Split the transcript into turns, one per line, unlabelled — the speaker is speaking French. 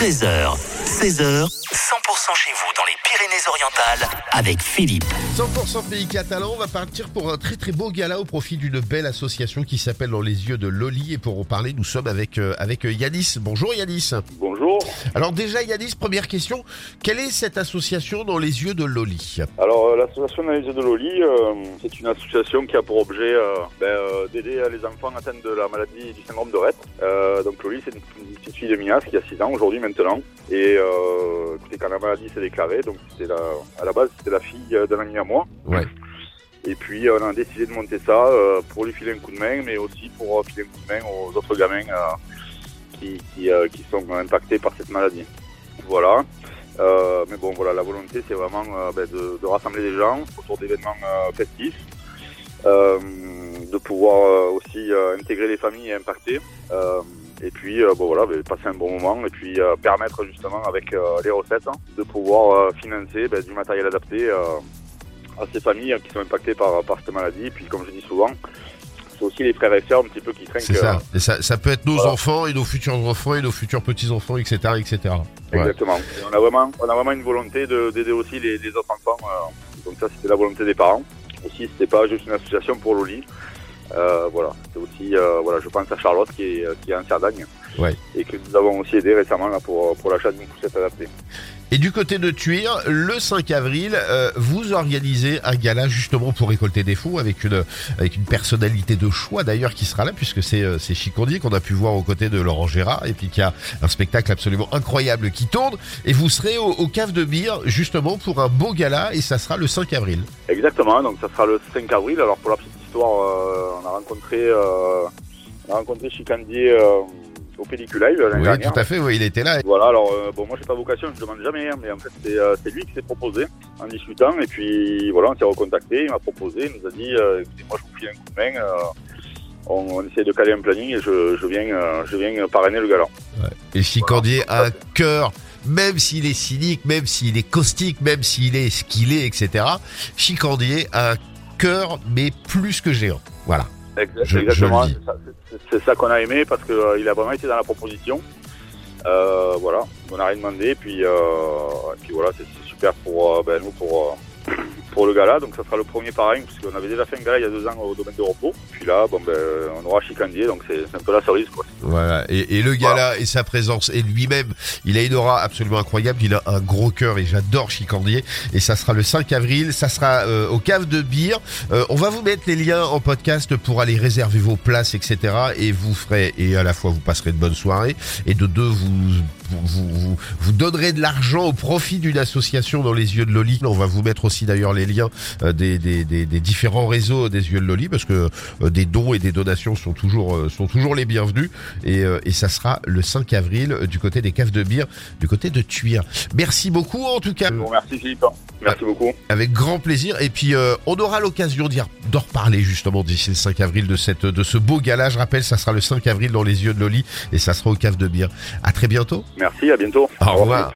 13h, 16h, 100% chez vous dans les Pyrénées-Orientales avec Philippe.
100% pays catalan, on va partir pour un très très beau gala au profit d'une belle association qui s'appelle Dans les yeux de Loli. Et pour en parler, nous sommes avec, euh, avec euh, Yanis. Bonjour Yanis.
Bonjour.
Alors déjà Yanis, première question, quelle est cette association Dans les yeux de Loli
Alors euh, l'association Dans les yeux de Loli, euh, c'est une association qui a pour objet euh, ben, euh, d'aider les enfants atteints de la maladie du syndrome de Rett. Euh, donc Loli, c'est une, petite fille de Minas qui a 6 ans aujourd'hui maintenant. Et euh, écoutez, quand la maladie s'est déclarée, donc c'était la, à la base c'était la fille euh, d'un ami à moi.
Ouais.
Et puis on a décidé de monter ça euh, pour lui filer un coup de main, mais aussi pour euh, filer un coup de main aux autres gamins euh, qui, qui, euh, qui sont impactés par cette maladie. Voilà. Mais bon, voilà, la volonté, c'est vraiment ben, de, de rassembler des gens autour d'événements festifs, de pouvoir aussi intégrer les familles impactées, et puis euh, bon, voilà, ben, passer un bon moment, et puis euh, permettre justement avec euh, les recettes hein, de pouvoir financer ben, du matériel adapté à ces familles qui sont impactées par, par cette maladie. Et puis, comme je dis souvent, c'est aussi les frères et sœurs un petit peu qui craignent
C'est
que,
ça. Et ça. Ça peut être nos
Voilà.
enfants et nos futurs enfants et nos futurs petits-enfants, etc. etc. Ouais.
Exactement. Et on a vraiment, on a vraiment une volonté de- d'aider aussi les, les autres enfants. donc ça, c'était la volonté des parents. Aussi, c'était pas juste une association pour Loli. Euh, voilà, c'était aussi, euh, voilà, je pense à Charlotte qui est, qui est en Cerdagne.
Ouais.
Et que nous avons aussi aidé récemment là, pour, pour l'achat d'une poussette adaptée.
Et du côté de Tuir, le 5 avril, euh, vous organisez un gala justement pour récolter des fonds avec une avec une personnalité de choix d'ailleurs qui sera là puisque c'est euh, c'est Chicondi qu'on a pu voir aux côtés de Laurent Gérard et puis qui a un spectacle absolument incroyable qui tourne et vous serez au, au cave de bière justement pour un beau gala et ça sera le 5 avril.
Exactement, donc ça sera le 5 avril. Alors pour la petite histoire, euh, on a rencontré, euh, on a rencontré Chicandier euh, au Pellicule Live
Oui,
dernière.
tout à fait, oui, il était là.
Voilà, alors euh, bon, moi j'ai pas vocation, je demande jamais, hein, mais en fait c'est euh, lui qui s'est proposé en discutant, et puis voilà, on s'est recontacté, il m'a proposé, il nous a dit, euh, écoutez, moi je vous file un coup de main, on, on essaie de caler un planning et je, je viens, je viens parrainer le gala.
Et Chicandier a un cœur, même s'il est cynique, même s'il est caustique, même s'il est ce qu'il est, etc. Chicandier a un cœur, mais plus que géant. Voilà.
Exactement, c'est ça- qu'on a aimé parce qu'il a vraiment été dans la proposition. Euh, voilà, on n'a rien demandé, puis, euh, et puis voilà, c'est super pour euh, ben, nous pour, euh, pour le gala. Donc ça sera le premier parrain, puisqu'on avait déjà fait un gala il y a deux ans au domaine de repos. Puis là, bon, ben, on aura Chicandier, donc c'est un peu la cerise. Quoi.
Voilà. Et, et le gala et sa présence et lui-même, il a une aura absolument incroyable. Il a un gros cœur et j'adore Chicandier. Et ça sera le 5 avril. Ça sera euh, au cave de bière. Euh, on va vous mettre les liens en podcast pour aller réserver vos places, etc. Et vous ferez, et à la fois vous passerez de bonnes soirées. Et de deux, vous, vous, vous, vous- vous donnerez de l'argent au profit d'une association dans les yeux de Loli. On va vous mettre aussi d'ailleurs les liens euh, des, des, des, des différents réseaux des yeux de Loli parce que euh, des dons et des donations sont toujours, euh, sont toujours les bienvenus. Et, et ça sera le 5 avril du côté des caves de bière, du côté de Tuire. Merci beaucoup en tout cas,
vous remercie Philippe, merci beaucoup.
avec grand plaisir. Et puis euh, on aura l'occasion d'y- d'en reparler justement d'ici le 5 avril de cette de ce beau gala. Je rappelle, ça sera le 5 avril dans les yeux de Loli et ça sera au cave de bière. À très bientôt.
Merci, à bientôt.
Au revoir.